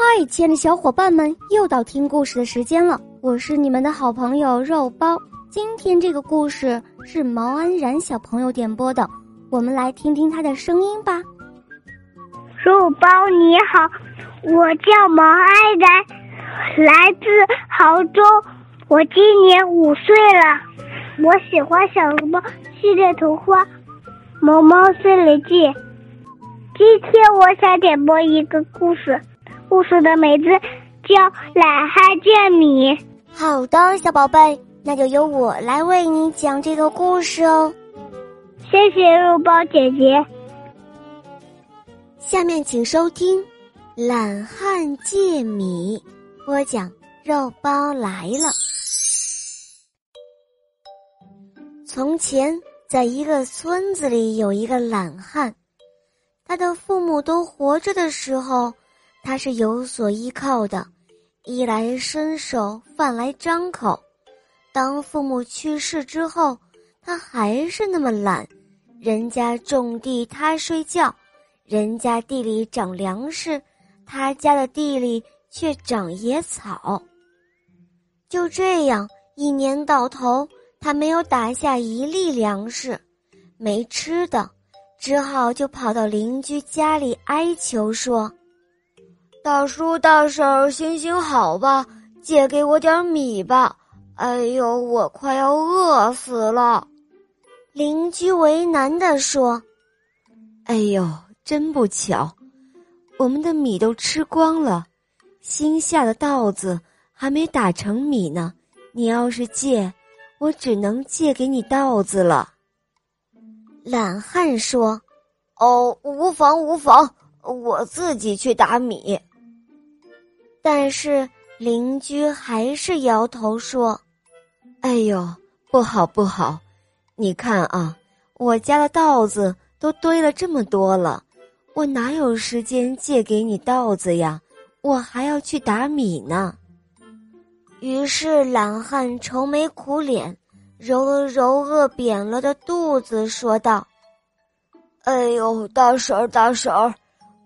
嗨，亲爱的小伙伴们，又到听故事的时间了。我是你们的好朋友肉包。今天这个故事是毛安然小朋友点播的，我们来听听他的声音吧。肉包你好，我叫毛安然，来自杭州，我今年五岁了。我喜欢小肉包系列童话《毛毛森林记》。今天我想点播一个故事。故事的名字叫《懒汉见米》。好的，小宝贝，那就由我来为你讲这个故事哦。谢谢肉包姐姐。下面请收听《懒汉借米》，播讲肉包来了。从前，在一个村子里，有一个懒汉，他的父母都活着的时候。他是有所依靠的，衣来伸手，饭来张口。当父母去世之后，他还是那么懒。人家种地，他睡觉；人家地里长粮食，他家的地里却长野草。就这样，一年到头，他没有打下一粒粮食，没吃的，只好就跑到邻居家里哀求说。大叔大婶，行行好吧，借给我点米吧！哎呦，我快要饿死了。邻居为难的说：“哎呦，真不巧，我们的米都吃光了，新下的稻子还没打成米呢。你要是借，我只能借给你稻子了。”懒汉说：“哦，无妨无妨，我自己去打米。”但是邻居还是摇头说：“哎呦，不好不好！你看啊，我家的稻子都堆了这么多了，我哪有时间借给你稻子呀？我还要去打米呢。”于是懒汉愁眉苦脸，揉了揉饿扁了的肚子，说道：“哎呦，大婶儿大婶儿，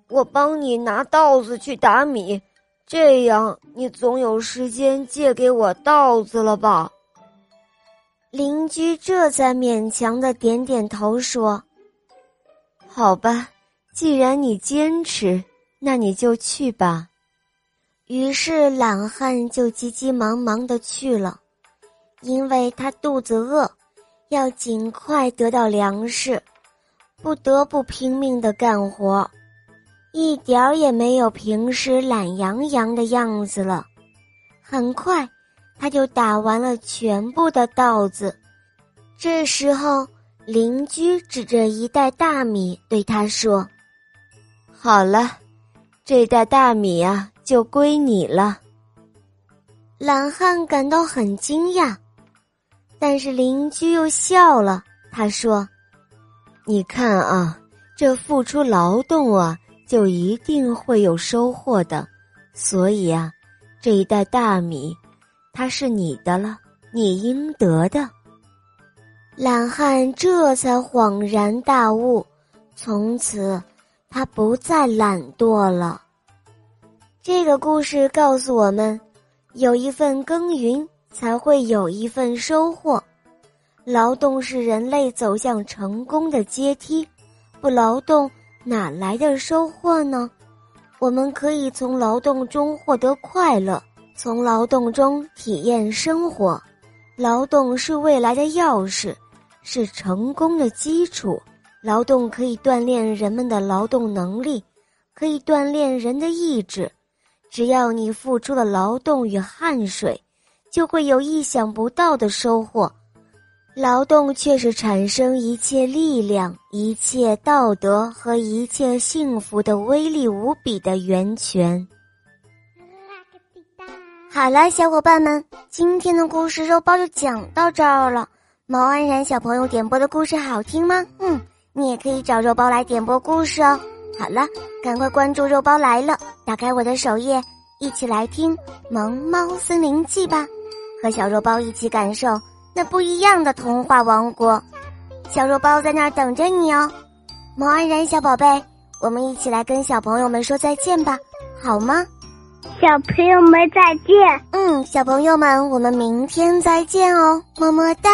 我帮你拿稻子去打米。”这样，你总有时间借给我稻子了吧？邻居这才勉强的点点头说：“好吧，既然你坚持，那你就去吧。”于是懒汉就急急忙忙的去了，因为他肚子饿，要尽快得到粮食，不得不拼命的干活。一点儿也没有平时懒洋洋的样子了。很快，他就打完了全部的稻子。这时候，邻居指着一袋大米对他说：“好了，这袋大米啊，就归你了。”懒汉感到很惊讶，但是邻居又笑了。他说：“你看啊，这付出劳动啊。”就一定会有收获的，所以啊，这一袋大米，它是你的了，你应得的。懒汉这才恍然大悟，从此他不再懒惰了。这个故事告诉我们，有一份耕耘，才会有一份收获。劳动是人类走向成功的阶梯，不劳动。哪来的收获呢？我们可以从劳动中获得快乐，从劳动中体验生活。劳动是未来的钥匙，是成功的基础。劳动可以锻炼人们的劳动能力，可以锻炼人的意志。只要你付出了劳动与汗水，就会有意想不到的收获。劳动却是产生一切力量、一切道德和一切幸福的威力无比的源泉。好了，小伙伴们，今天的故事肉包就讲到这儿了。毛安然小朋友点播的故事好听吗？嗯，你也可以找肉包来点播故事哦。好了，赶快关注肉包来了，打开我的首页，一起来听《萌猫森林记》吧，和小肉包一起感受。那不一样的童话王国，小肉包在那儿等着你哦，毛安然小宝贝，我们一起来跟小朋友们说再见吧，好吗？小朋友们再见。嗯，小朋友们，我们明天再见哦，么么哒。